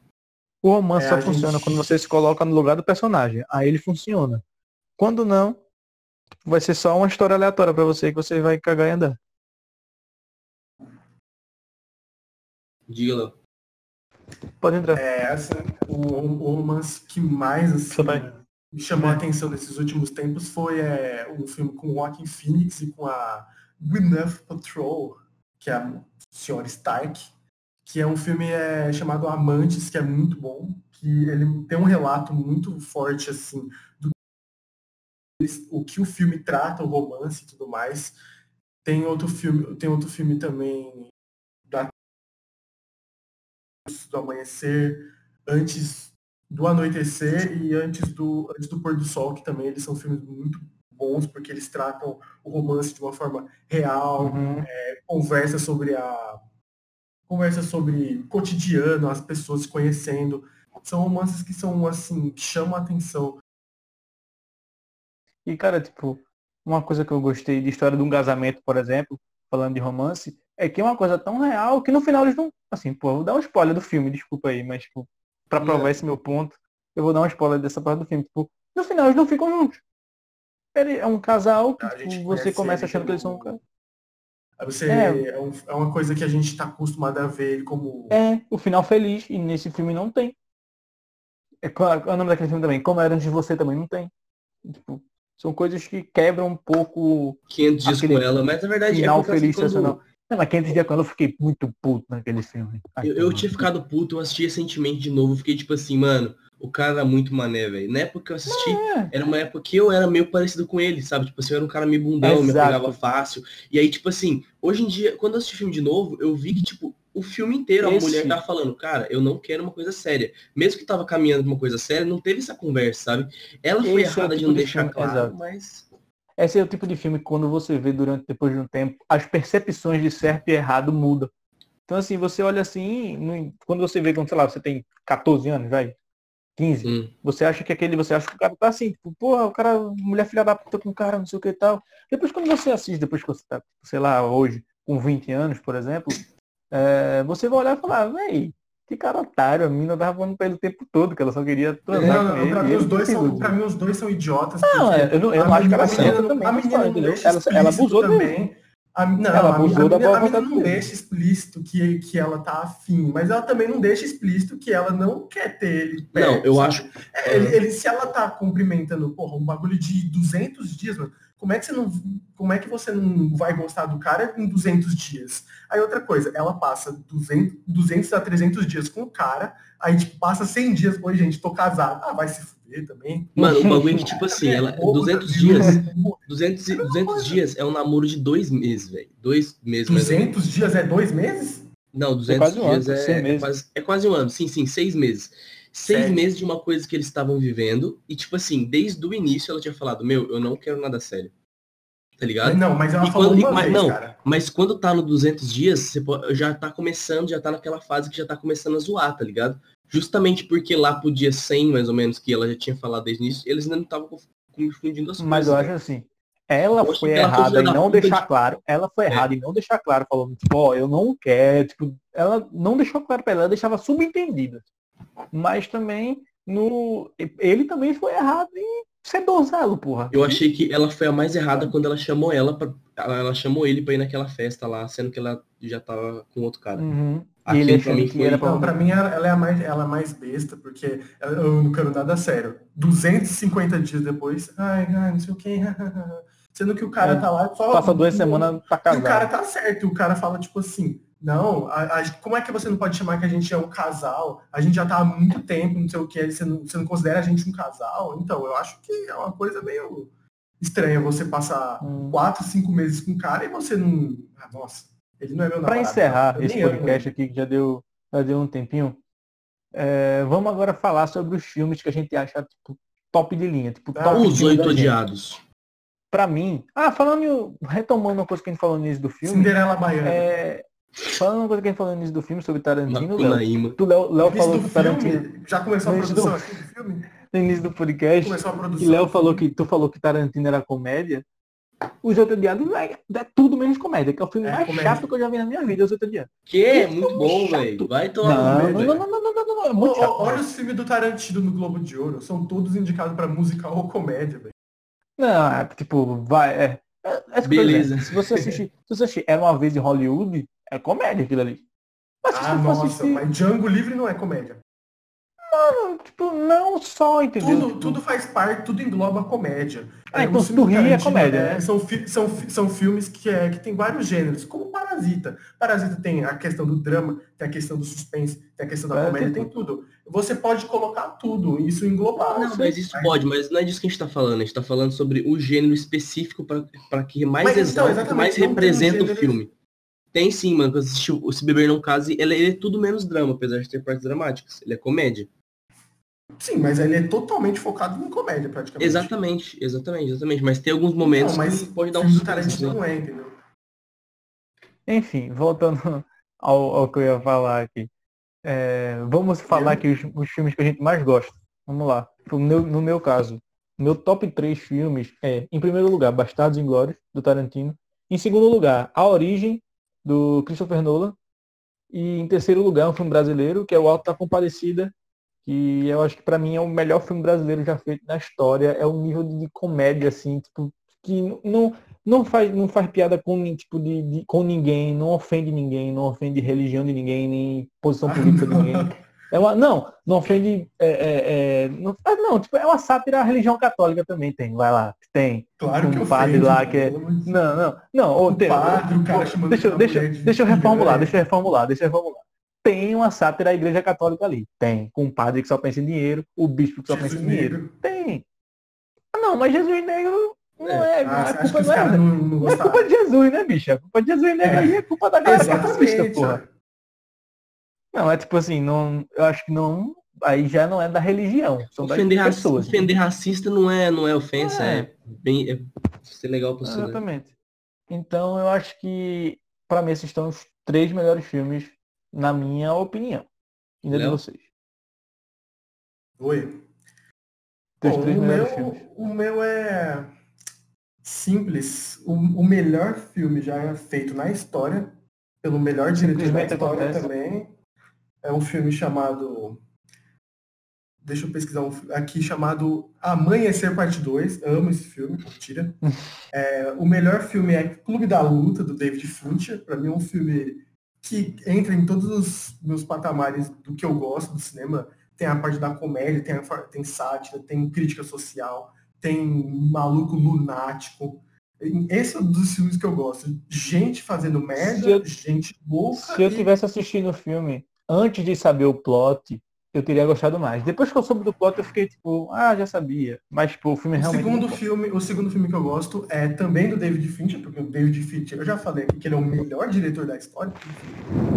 [SPEAKER 3] O romance
[SPEAKER 2] É,
[SPEAKER 3] só funciona
[SPEAKER 2] gente-
[SPEAKER 3] quando você se coloca no lugar do personagem. Aí ele funciona. Quando não, vai ser só uma história aleatória pra você que você vai cagar e andar.
[SPEAKER 1] Diga, Léo.
[SPEAKER 3] Pode entrar.
[SPEAKER 2] É, assim, o, o romance que mais assim, me chamou a atenção nesses últimos tempos foi é, um filme com o Joaquin Phoenix e com a Gwyneth Paltrow, que é a senhora Stark, que é um filme é, chamado Amantes, que é muito bom, que ele tem um relato muito forte assim do o que o filme trata, o romance e tudo mais. Tem outro filme, tem outro filme também da do amanhecer, antes do anoitecer e antes do antes do pôr do sol, que também eles são filmes muito bons porque eles tratam o romance de uma forma real,
[SPEAKER 3] Uhum.
[SPEAKER 2] conversa sobre a conversa sobre cotidiano, as pessoas se conhecendo. São romances que são assim, que chamam a atenção.
[SPEAKER 3] E, cara, tipo, uma coisa que eu gostei de história de um casamento, por exemplo, falando de romance, é que é uma coisa tão real que no final eles não. Assim, pô, vou dar um spoiler do filme, desculpa aí, mas, tipo, pra provar esse meu ponto, eu vou dar um spoiler dessa parte do filme. Tipo, no final eles não ficam juntos. É um casal que tipo, você começa achando que eles são um casal.
[SPEAKER 2] Você,
[SPEAKER 3] É.
[SPEAKER 2] é. um- é uma coisa que a gente está acostumado a ver ele como
[SPEAKER 3] É, o final feliz, e nesse filme não tem. É, é o nome daquele filme também? Como era antes de você também não tem. Tipo, são coisas que quebram um pouco
[SPEAKER 1] 500 dias com ela, mas na verdade
[SPEAKER 3] final
[SPEAKER 1] é porque, assim,
[SPEAKER 3] feliz
[SPEAKER 1] quando
[SPEAKER 3] sensacional. Não, mas 500 dias quando eu fiquei muito puto naquele filme. Ai,
[SPEAKER 1] eu, eu tinha ficado puto, eu assisti recentemente de novo, fiquei tipo assim, mano, o cara era muito mané, velho. Na época que eu assisti,
[SPEAKER 3] É,
[SPEAKER 1] era uma época que eu era meio parecido com ele, sabe? Tipo assim, eu era um cara meio bundão, me
[SPEAKER 3] Exato.
[SPEAKER 1] pegava fácil. E aí, tipo assim, hoje em dia, quando eu assisti o filme de novo, eu vi que, tipo, o filme inteiro a
[SPEAKER 3] Esse-
[SPEAKER 1] mulher tava falando, cara, eu não quero uma coisa séria. Mesmo que tava caminhando pra uma coisa séria, não teve essa conversa, sabe? Ela foi
[SPEAKER 3] Esse é
[SPEAKER 1] errada de
[SPEAKER 3] tipo
[SPEAKER 1] não
[SPEAKER 3] de
[SPEAKER 1] deixar
[SPEAKER 3] filme,
[SPEAKER 1] claro,
[SPEAKER 3] exato.
[SPEAKER 1] mas.
[SPEAKER 3] Esse é o tipo de filme que quando você vê durante depois de um tempo, as percepções de certo e errado mudam. Então assim, você olha assim, quando você vê, quando, sei lá, você tem 14 anos, vai, 15,
[SPEAKER 1] Hum,
[SPEAKER 3] você acha que aquele, você acha que o cara tá assim, tipo, porra, o cara, mulher filha da puta com o cara, não sei o que e tal. Depois quando você assiste, depois que você tá, sei lá, hoje, com 20 anos, por exemplo, é, você vai olhar e falar, véi, que cara otário, a mina tava falando pra ele o tempo todo, que ela só queria transar
[SPEAKER 2] Não,
[SPEAKER 3] com
[SPEAKER 2] não,
[SPEAKER 3] ele.
[SPEAKER 2] pra, mim,
[SPEAKER 3] ele
[SPEAKER 2] os dois são, pra mim os dois são idiotas.
[SPEAKER 3] Não, é, eu não, eu
[SPEAKER 2] a
[SPEAKER 3] não acho que ela
[SPEAKER 2] menina-
[SPEAKER 3] certa
[SPEAKER 2] a
[SPEAKER 3] também.
[SPEAKER 2] menina
[SPEAKER 3] fala, entendeu?
[SPEAKER 2] deixa
[SPEAKER 3] Ela, ela abusou dele.
[SPEAKER 2] A, não,
[SPEAKER 3] Ela
[SPEAKER 2] a,
[SPEAKER 3] abusou
[SPEAKER 2] a,
[SPEAKER 3] da
[SPEAKER 2] menina,
[SPEAKER 3] boa
[SPEAKER 2] a
[SPEAKER 3] vontade
[SPEAKER 2] não deixa explícito que, que ela tá afim, mas ela também não deixa explícito que ela não quer ter ele perto,
[SPEAKER 1] Não, eu
[SPEAKER 2] sabe?
[SPEAKER 1] acho.
[SPEAKER 2] É, Ele, ele- se ela tá cumprimentando, porra, um bagulho de 200 dias, mano, como é que você não, como é que você não vai gostar do cara em 200 dias? Aí outra coisa, ela passa 200, 200 a 300 dias com o cara, aí tipo, passa 100 dias, oi gente, tô casado. Ah, vai se também.
[SPEAKER 1] Mano, o bagulho é que, tipo assim, ela,
[SPEAKER 2] É,
[SPEAKER 1] 200
[SPEAKER 2] viu?
[SPEAKER 1] dias, 200, e- 200 dias é um namoro de dois meses, velho. Dois meses, mais ou menos.
[SPEAKER 2] 200 dias é dois meses?
[SPEAKER 1] Não, 200
[SPEAKER 3] quase um
[SPEAKER 1] dias
[SPEAKER 3] ano,
[SPEAKER 1] é, é quase, é quase um ano. Sim, sim, seis meses. Seis
[SPEAKER 2] Sério?
[SPEAKER 1] meses de uma coisa que eles estavam vivendo. E, tipo assim, desde o início ela tinha falado, meu, eu não quero nada sério. Tá ligado?
[SPEAKER 2] Não, mas ela
[SPEAKER 1] E
[SPEAKER 2] falou
[SPEAKER 1] quando-
[SPEAKER 2] uma
[SPEAKER 1] mas
[SPEAKER 2] vez,
[SPEAKER 1] não,
[SPEAKER 2] cara.
[SPEAKER 1] Mas quando tá no 200 dias, você pode- já tá começando, já tá naquela fase que já tá começando a zoar, tá ligado? Justamente porque lá pro dia 100, mais ou menos, que ela já tinha falado desde o início, eles ainda não estavam conf- confundindo as
[SPEAKER 3] Mas eu
[SPEAKER 1] coisas.
[SPEAKER 3] acho assim, ela
[SPEAKER 1] Eu
[SPEAKER 3] foi
[SPEAKER 1] ela
[SPEAKER 3] errada em não deixar
[SPEAKER 1] de-
[SPEAKER 3] claro, ela foi
[SPEAKER 1] É.
[SPEAKER 3] errada em não deixar claro, falando, tipo, ó, eu não quero, tipo, ela não deixou claro pra ela, ela deixava subentendida. Mas também, no, ele também foi errado em é donzelo, porra.
[SPEAKER 1] Eu achei que ela foi a mais errada quando ela chamou ela pra. Ela, ela chamou ele pra ir naquela festa lá, sendo que ela já tava com outro cara.
[SPEAKER 3] Uhum. E
[SPEAKER 1] Aquilo
[SPEAKER 3] ele
[SPEAKER 1] mim
[SPEAKER 3] que era pra...
[SPEAKER 2] Não, pra mim ela é a mais, ela é a mais besta, porque eu não quero nada sério. 250 dias depois, ai, ai, não sei o que. Sendo que o cara
[SPEAKER 3] É,
[SPEAKER 2] tá lá só.
[SPEAKER 3] Passa duas semanas pra
[SPEAKER 2] E o cara
[SPEAKER 3] casar.
[SPEAKER 2] tá certo, o cara fala tipo assim, não, a- a- como é que você não pode chamar que a gente é um casal? A gente já tá há muito tempo, não sei o que, você não, você não considera a gente um casal? Então, eu acho que é uma coisa meio estranha você passar
[SPEAKER 3] Hum.
[SPEAKER 2] quatro, cinco meses com o cara e você não. Ah, nossa, ele não é meu namorado.
[SPEAKER 3] encerrar esse podcast aqui, que já deu, já deu um tempinho, é, vamos agora falar sobre os filmes que a gente acha tipo, top de linha. Tipo,
[SPEAKER 2] Ah,
[SPEAKER 3] top
[SPEAKER 1] Os oito odiados.
[SPEAKER 3] Pra mim, ah, falando, retomando uma coisa que a gente falou no início do filme,
[SPEAKER 2] Cinderela Baiana.
[SPEAKER 3] é, falando uma coisa que a gente falou no início do filme sobre Tarantino, Léo,
[SPEAKER 1] Macunaíma.
[SPEAKER 3] tu, Léo, Léo falou
[SPEAKER 2] do
[SPEAKER 3] que o Tarantino,
[SPEAKER 2] filme, já começou a
[SPEAKER 3] início do-
[SPEAKER 2] produção aqui do filme?
[SPEAKER 3] no início do podcast,
[SPEAKER 2] Começou a
[SPEAKER 3] e
[SPEAKER 2] produção.
[SPEAKER 3] Léo falou que, tu falou que Tarantino era comédia, Os Oito Odiados é, é tudo menos comédia, que é o filme
[SPEAKER 2] É,
[SPEAKER 3] mais
[SPEAKER 2] comédia.
[SPEAKER 3] chato que eu já vi na minha vida, Os Oito Odiados.
[SPEAKER 1] Que é muito bom, velho. Vai tomar
[SPEAKER 3] Não, não, não, não, não, não, não, não, não, é muito chato.
[SPEAKER 2] olha os filmes do Tarantino no Globo de Ouro. São todos indicados pra musical ou comédia, velho.
[SPEAKER 3] Não, é, tipo, vai. É, é, é
[SPEAKER 1] Beleza.
[SPEAKER 3] Se você assistir, se você assistir Era uma vez em Hollywood, é comédia aquilo ali. Mas se
[SPEAKER 2] Ah, nossa,
[SPEAKER 3] assistir,
[SPEAKER 2] mas Django Livre não é comédia.
[SPEAKER 3] Tipo, não só, entendeu?
[SPEAKER 2] Tudo,
[SPEAKER 3] Tipo,
[SPEAKER 2] tudo faz parte, tudo engloba comédia. É,
[SPEAKER 3] então se tu é comédia,
[SPEAKER 2] né,
[SPEAKER 3] né?
[SPEAKER 2] São, fi- são, fi- são filmes que, é, que tem vários gêneros, como Parasita. Parasita tem a questão do drama, tem a questão do suspense, tem a questão da
[SPEAKER 3] É,
[SPEAKER 2] comédia,
[SPEAKER 3] tem
[SPEAKER 2] tem tudo. Você pode colocar tudo, isso englobar.
[SPEAKER 1] Não, mas isso pode, mas não é disso que a gente tá falando. A gente tá falando sobre o gênero específico para que mais
[SPEAKER 2] Mas, então,
[SPEAKER 1] exalta, que
[SPEAKER 2] exatamente,
[SPEAKER 1] mais
[SPEAKER 2] um
[SPEAKER 1] representa o filme. Tem sim, mano. Assistiu o Se Beber Não Case, ele, ele é tudo menos drama, apesar de ter partes dramáticas. Ele é comédia.
[SPEAKER 2] Sim, mas ele é totalmente focado em comédia, praticamente.
[SPEAKER 1] Exatamente, exatamente, exatamente. Mas tem alguns momentos
[SPEAKER 2] Não, mas
[SPEAKER 1] que pode dar um suspense, né?
[SPEAKER 2] não é, entendeu?
[SPEAKER 3] Enfim, voltando ao, ao que eu ia falar aqui. É, vamos falar aqui os, os filmes que a gente mais gosta. Vamos lá. No meu, no meu caso, meu top 3 filmes é, em primeiro lugar, Bastardos Inglórios, do Tarantino. Em segundo lugar, A Origem, do Christopher Nolan. E em terceiro lugar, um filme brasileiro, que é O Alto da Compadecida, que eu acho que pra mim é o melhor filme brasileiro já feito na história. É um nível de, comédia, assim, tipo, que não, não faz, não faz piada com, tipo, de, de- com ninguém, não ofende ninguém, não ofende religião de ninguém, nem posição política de ninguém. É uma, não, não ofende. É, é, é, não, ah, não, tipo, é uma sátira à religião católica também tem. Vai lá, tem.
[SPEAKER 2] Claro que
[SPEAKER 3] Um
[SPEAKER 2] eu
[SPEAKER 3] padre lá que é- Não, não, não. ô,
[SPEAKER 2] O
[SPEAKER 3] tem-
[SPEAKER 2] padre, o cara
[SPEAKER 3] deixa, deixa,
[SPEAKER 2] mulher de
[SPEAKER 3] deixa eu reformular, deixa eu reformular, deixa eu reformular. Tem uma sátira à igreja católica ali. Tem. Com um padre que só pensa em dinheiro, o bispo que só pensa
[SPEAKER 2] Jesus
[SPEAKER 3] em dinheiro.
[SPEAKER 2] negro.
[SPEAKER 3] Tem. Ah, não, mas Jesus negro não é.
[SPEAKER 2] Ah,
[SPEAKER 3] é
[SPEAKER 2] que
[SPEAKER 3] culpa não é,
[SPEAKER 2] não, não
[SPEAKER 3] é culpa de Jesus, né, bicha? A culpa de Jesus negro
[SPEAKER 2] É.
[SPEAKER 3] aí é culpa da galera é
[SPEAKER 2] Exatamente.
[SPEAKER 3] porra. Não, é tipo assim, não, eu acho que não, aí já não é da religião, são das
[SPEAKER 1] Ofender, raci-
[SPEAKER 3] pessoas.
[SPEAKER 1] ofender racista não é, não é ofensa,
[SPEAKER 3] É.
[SPEAKER 1] é, bem. É ser legal você. né?
[SPEAKER 3] Exatamente. Então eu acho que, pra mim, esses estão os três melhores filmes, na minha opinião. Ainda de vocês.
[SPEAKER 2] Oi.
[SPEAKER 3] Teus
[SPEAKER 2] Bom, o, meu,
[SPEAKER 3] filmes.
[SPEAKER 2] o meu é simples. O, o melhor filme já feito na história, pelo melhor diretor da história
[SPEAKER 3] acontece.
[SPEAKER 2] também. É um filme chamado. Deixa eu pesquisar um aqui chamado Amanhecer Parte 2. Amo esse filme, tira. É, o melhor filme é Clube da Luta, do David Fincher. Para mim é um filme que entra em todos os meus patamares do que eu gosto do cinema. Tem a parte da comédia, tem, a, tem sátira, tem crítica social, tem maluco lunático. Esse é um dos filmes que eu gosto. Gente fazendo merda,
[SPEAKER 3] eu-
[SPEAKER 2] gente louca.
[SPEAKER 3] Se eu
[SPEAKER 2] e-
[SPEAKER 3] tivesse assistindo o filme antes de saber o plot, eu teria gostado mais. Depois que eu soube do plot, eu fiquei tipo, ah, já sabia. Mas, tipo, o filme
[SPEAKER 2] O
[SPEAKER 3] realmente...
[SPEAKER 2] segundo filme, o segundo filme que eu gosto é também do David Fincher, porque o David Fincher, eu já falei aqui que ele é o melhor diretor da história.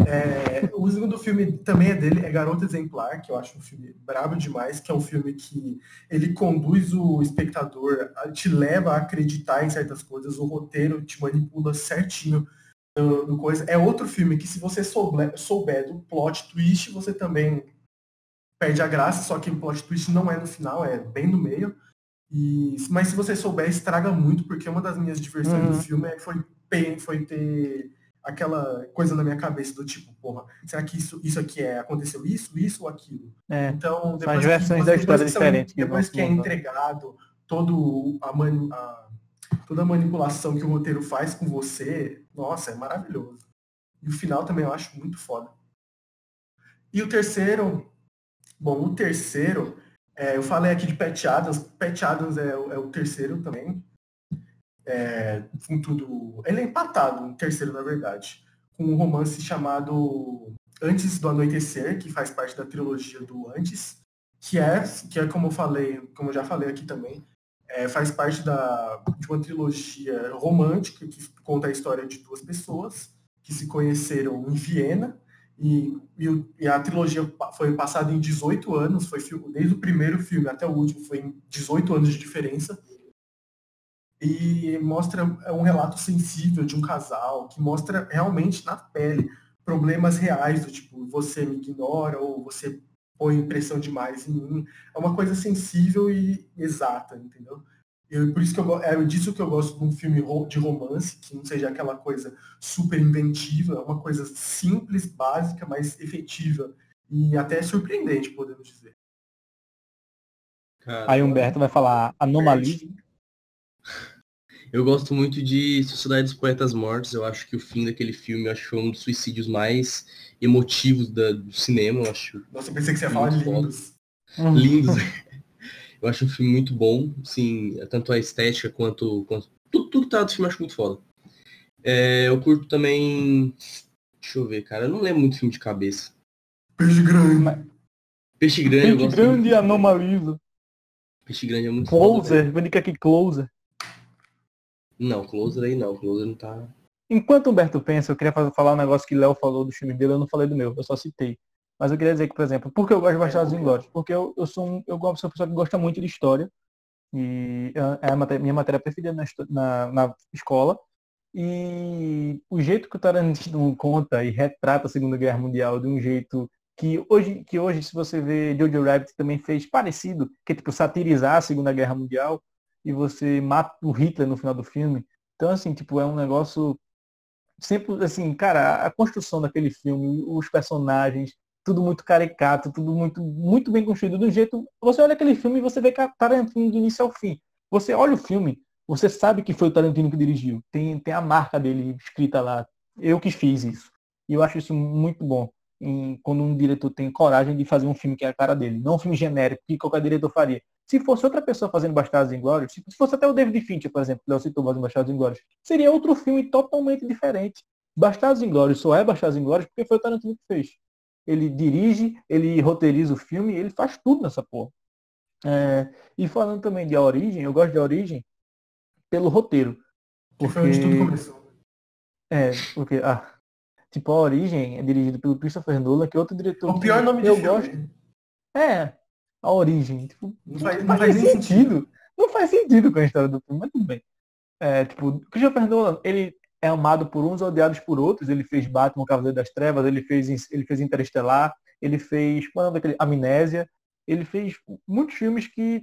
[SPEAKER 2] É, o segundo filme também é dele, é Garota Exemplar, que eu acho um filme brabo demais, que é um filme que ele conduz o espectador, te leva a acreditar em certas coisas, o roteiro te manipula certinho no coisa. É outro filme que se você souber, souber do plot twist, você também perde a graça, só que o plot twist não é no final, é bem no meio. E, mas se você souber, estraga muito, porque uma das minhas diversões
[SPEAKER 3] Uhum.
[SPEAKER 2] do filme é- foi, foi ter aquela coisa na minha cabeça do tipo, porra, será que isso, isso aqui é, aconteceu isso, isso ou aquilo?
[SPEAKER 3] É.
[SPEAKER 2] Então, depois que,
[SPEAKER 3] da
[SPEAKER 2] depois
[SPEAKER 3] história
[SPEAKER 2] que são- depois que é entregado todo a, mani, a, toda a manipulação que o roteiro faz com você, nossa, é maravilhoso. E o final também eu acho muito foda. E o terceiro, bom, o terceiro, é, eu falei aqui de Pat Adams, Pat Adams é, é o terceiro também. É, com. Ele é empatado, um terceiro, na verdade, com um romance chamado Antes do Anoitecer, que faz parte da trilogia do Antes, que é, que é como eu falei, como eu já falei aqui também, é, faz parte da, de uma trilogia romântica que conta a história de duas pessoas que se conheceram em Viena e, e, e, a trilogia foi passada em 18 anos, foi desde o primeiro filme até o último, foi em 18 anos de diferença. E mostra é um relato sensível de um casal, que mostra realmente na pele problemas reais, do tipo, você me ignora ou você põe pressão demais em mim. É uma coisa sensível e exata, entendeu? Eu, por isso que eu, é disso que eu gosto de um filme de romance, que não seja aquela coisa super inventiva, é uma coisa simples, básica, mas efetiva e até surpreendente, podemos dizer.
[SPEAKER 3] Cara, Aí Humberto vai falar anomalia.
[SPEAKER 1] Eu gosto muito de Sociedade dos Poetas Mortos. Eu acho que o fim daquele filme eu acho foi um dos suicídios mais emotivos da, do cinema. Eu acho.
[SPEAKER 2] Nossa, eu pensei que você ia falar de lindos.
[SPEAKER 1] Lindos. Eu acho um filme muito bom, sim, tanto a estética quanto. quanto tudo, tudo que tá do filme eu acho muito foda. É, eu curto também. Deixa eu ver, cara. Eu não lembro muito filme de cabeça.
[SPEAKER 2] Peixe grande.
[SPEAKER 1] Peixe grande,
[SPEAKER 3] Peixe grande e anomaliza.
[SPEAKER 1] Peixe grande é muito
[SPEAKER 3] Closer, foda. Closer, aqui Closer.
[SPEAKER 1] Não, Closer aí não. Closer não tá.
[SPEAKER 3] Enquanto o Humberto pensa, eu queria falar um negócio que Léo falou do filme dele, eu não falei do meu, eu só citei. Mas eu queria dizer que, por exemplo, por que eu gosto de Bastardos Inglórios? Porque eu, eu sou um, eu gosto, sou uma pessoa que gosta muito de história. E é a matéria, minha matéria preferida na, na, na, escola. E o jeito que o Tarantino conta e retrata a Segunda Guerra Mundial de um jeito que hoje, que hoje se você vê Jojo Rabbit também fez parecido, que é tipo satirizar a Segunda Guerra Mundial e você mata o Hitler no final do filme. Então, assim, tipo, é um negócio sempre, assim, cara, a construção daquele filme, os personagens, tudo muito caricato, tudo muito, muito bem construído, do jeito. Você olha aquele filme e você vê é Tarantino do início ao fim. Você olha o filme, você sabe que foi o Tarantino que dirigiu. Tem, tem a marca dele escrita lá. Eu que fiz isso. E eu acho isso muito bom. Em, quando um diretor tem coragem de fazer um filme que é a cara dele. Não um filme genérico que qualquer diretor faria. Se fosse outra pessoa fazendo Bastardos Inglórios, se fosse até o David Fincher, por exemplo, que eu citou fazendo Bastardos seria outro filme totalmente diferente. Bastardos Inglórios só é Bastardos Inglórios porque foi o Tarantino que fez ele dirige, ele roteiriza o filme, ele faz tudo nessa porra. É, e falando também de A Origem, eu gosto de A Origem pelo roteiro.
[SPEAKER 2] Porque foi onde tudo começou.
[SPEAKER 3] É, porque, ah, tipo, A Origem é dirigido pelo Christopher Nolan, que é outro diretor.
[SPEAKER 2] O pior nome
[SPEAKER 3] eu
[SPEAKER 2] de
[SPEAKER 3] gosto.
[SPEAKER 2] Filme.
[SPEAKER 3] É, A Origem. Tipo,
[SPEAKER 2] não faz, não faz sentido. sentido.
[SPEAKER 3] Não faz sentido com a história do filme, mas tudo bem. É, tipo, Christopher Nolan, ele é amado por uns, odiados por outros. Ele fez Batman, o Cavaleiro das Trevas, ele fez, ele fez Interestelar, ele fez qual é daquele? Amnésia. Ele fez muitos filmes que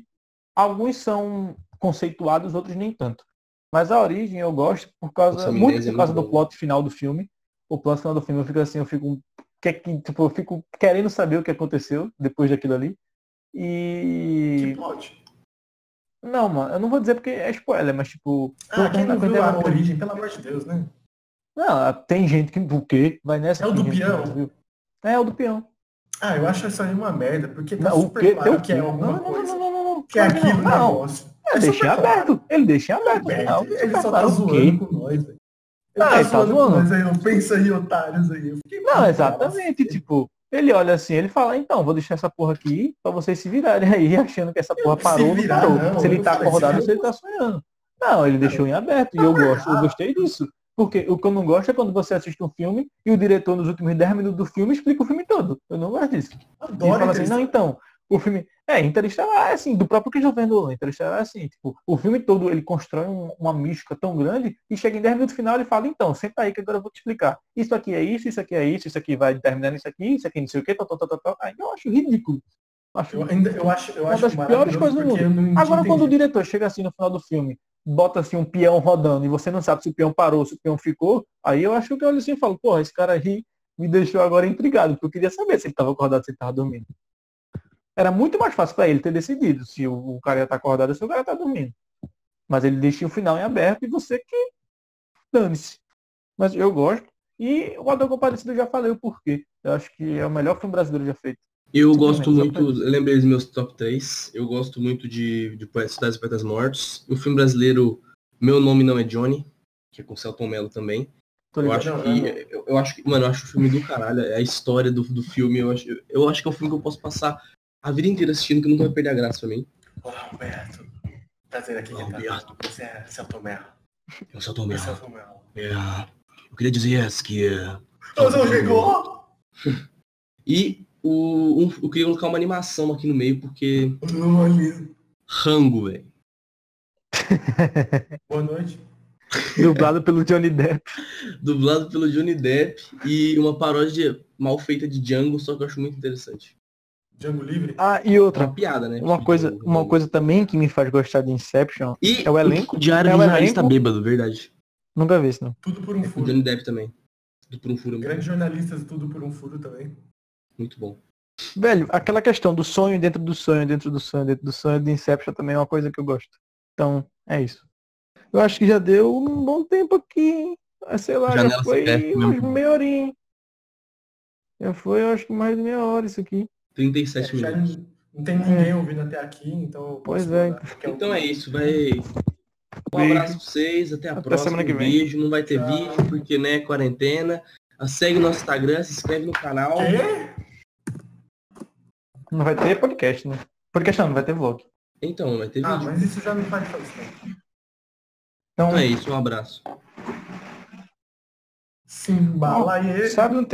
[SPEAKER 3] alguns são conceituados, outros nem tanto. Mas a origem eu gosto por causa muito por é causa é do plot final do filme. O plot final do filme eu fico assim, eu fico que, tipo, eu fico querendo saber o que aconteceu depois daquilo ali.
[SPEAKER 2] E que plot?
[SPEAKER 3] Não, mano, eu não vou dizer porque é spoiler, mas tipo.
[SPEAKER 2] Ah, quem não viu a origem, pelo amor de Deus, né?
[SPEAKER 3] Não, tem gente que o quê? Vai nessa.
[SPEAKER 2] É o do peão?
[SPEAKER 3] É, é o do peão.
[SPEAKER 2] Ah, eu acho isso aí uma merda, porque tá
[SPEAKER 3] não,
[SPEAKER 2] super
[SPEAKER 3] o quê?
[SPEAKER 2] claro
[SPEAKER 3] que
[SPEAKER 2] é alguma
[SPEAKER 3] não,
[SPEAKER 2] coisa.
[SPEAKER 3] Não, não, não, não,
[SPEAKER 2] Que é aquilo não. negócio.
[SPEAKER 3] É, é deixa aberto. Ele deixa aberto.
[SPEAKER 2] É, não, ele só tá zoando com nós, velho. Ele ah, tá, zoando. Mas aí, não pensa aí, otários aí.
[SPEAKER 3] não, exatamente, tipo, ele olha assim, ele fala, então, vou deixar essa porra aqui pra vocês se virarem aí, achando que essa porra parou não parou. Não, se ele tá acordado, se ele tá sonhando. Não, ele deixou em aberto. E eu gosto, eu gostei disso. Porque o que eu não gosto é quando você assiste um filme e o diretor, nos últimos 10 minutos do filme, explica o filme todo. Eu não gosto disso. Adoro e fala assim, não, então, o filme. É, Interestelar é assim, do próprio Christopher Nolan. Interestelar é assim, tipo, o filme todo ele constrói um, uma mística tão grande e chega em 10 minutos final e fala, então, senta aí que agora eu vou te explicar. Isso aqui é isso, isso aqui é isso, isso aqui vai terminar nisso aqui, isso aqui não sei o que, tal, tal, tal, tal. Aí eu acho ridículo.
[SPEAKER 2] Acho, eu, ainda, eu acho, eu
[SPEAKER 3] uma
[SPEAKER 2] acho
[SPEAKER 3] das piores coisas do mundo. Agora, quando o diretor chega assim no final do filme, bota assim um peão rodando e você não sabe se o peão parou, se o peão ficou, aí eu acho que eu olho assim e falo, porra, esse cara aí me deixou agora intrigado, porque eu queria saber se ele estava acordado, se ele estava dormindo. Era muito mais fácil para ele ter decidido se o, o cara ia estar acordado ou se o cara tá dormindo. Mas ele deixa o final em aberto e você que dane-se. Mas eu gosto. E o Adão Compadecido eu já falei o porquê. Eu acho que é o melhor filme brasileiro já feito.
[SPEAKER 1] Eu
[SPEAKER 3] Sim,
[SPEAKER 1] gosto muito, eu lembrei dos meus top 3. Eu gosto muito de, de Cidades e Poetas Mortos. O filme brasileiro, Meu Nome Não é Johnny, que é com o Celton Mello também. Eu acho que. Eu, eu acho que. Mano, eu acho o filme do caralho. A história do, do filme. Eu acho, eu acho que é um filme que eu posso passar a vida inteira assistindo que nunca vai perder a graça pra mim.
[SPEAKER 2] Olá, Roberto. Prazer aqui,
[SPEAKER 1] Olá,
[SPEAKER 2] Renato.
[SPEAKER 1] Roberto.
[SPEAKER 2] Você é Celton Mello.
[SPEAKER 1] É o Celton
[SPEAKER 2] É
[SPEAKER 1] Mello.
[SPEAKER 2] Celton Mello.
[SPEAKER 1] É, eu queria dizer que. é,
[SPEAKER 2] Não chegou!
[SPEAKER 1] E o, um, eu queria colocar uma animação aqui no meio, porque.
[SPEAKER 2] Olha.
[SPEAKER 1] Rango, velho.
[SPEAKER 2] Boa noite.
[SPEAKER 3] Dublado pelo Johnny Depp.
[SPEAKER 1] Dublado pelo Johnny Depp e uma paródia mal feita de Django, só que eu acho muito interessante.
[SPEAKER 2] Django Livre.
[SPEAKER 3] Ah, e
[SPEAKER 1] É
[SPEAKER 3] outra.
[SPEAKER 1] uma piada, né?
[SPEAKER 3] Uma coisa, uma coisa também que me faz gostar de Inception,
[SPEAKER 1] E
[SPEAKER 3] é o elenco.
[SPEAKER 1] Diário
[SPEAKER 3] É o
[SPEAKER 1] jornalista
[SPEAKER 3] elenco.
[SPEAKER 1] bêbado, verdade.
[SPEAKER 3] nunca vi isso não.
[SPEAKER 2] Tudo por um
[SPEAKER 1] O
[SPEAKER 2] furo.
[SPEAKER 1] Johnny Depp também. Tudo por um furo.
[SPEAKER 2] Grandes jornalistas, tudo por um furo também.
[SPEAKER 1] Muito bom.
[SPEAKER 3] Velho, aquela questão do sonho dentro do sonho, dentro do sonho, dentro do sonho de Inception também é uma coisa que eu gosto. Então, é isso. Eu acho que já deu um bom tempo aqui, hein? Ah, Sei lá,
[SPEAKER 1] Janela
[SPEAKER 3] já foi umas meia horinha. Já foi, eu acho que mais de meia hora isso aqui.
[SPEAKER 1] 37
[SPEAKER 2] É,
[SPEAKER 1] minutos.
[SPEAKER 2] não, tem ninguém ouvindo até aqui, então.
[SPEAKER 3] Pois é.
[SPEAKER 2] um.
[SPEAKER 1] Então é isso, vai. Um
[SPEAKER 3] Beijo.
[SPEAKER 1] abraço pra vocês, até a
[SPEAKER 3] Até
[SPEAKER 1] próxima.
[SPEAKER 3] semana que
[SPEAKER 1] um
[SPEAKER 3] vem.
[SPEAKER 1] beijo, não vai ter
[SPEAKER 2] Tchau.
[SPEAKER 1] vídeo, porque né, quarentena. Ah, Segue o nosso Instagram, se inscreve no canal.
[SPEAKER 2] Quê?
[SPEAKER 3] Não vai ter podcast, né? Podcast não, não vai ter vlog.
[SPEAKER 1] Então, não vai ter
[SPEAKER 2] Ah,
[SPEAKER 1] vídeo.
[SPEAKER 2] mas isso já não faz tempo.
[SPEAKER 3] Então,
[SPEAKER 1] Então é isso, um abraço.
[SPEAKER 2] Simbalaie.
[SPEAKER 3] sabe, não tem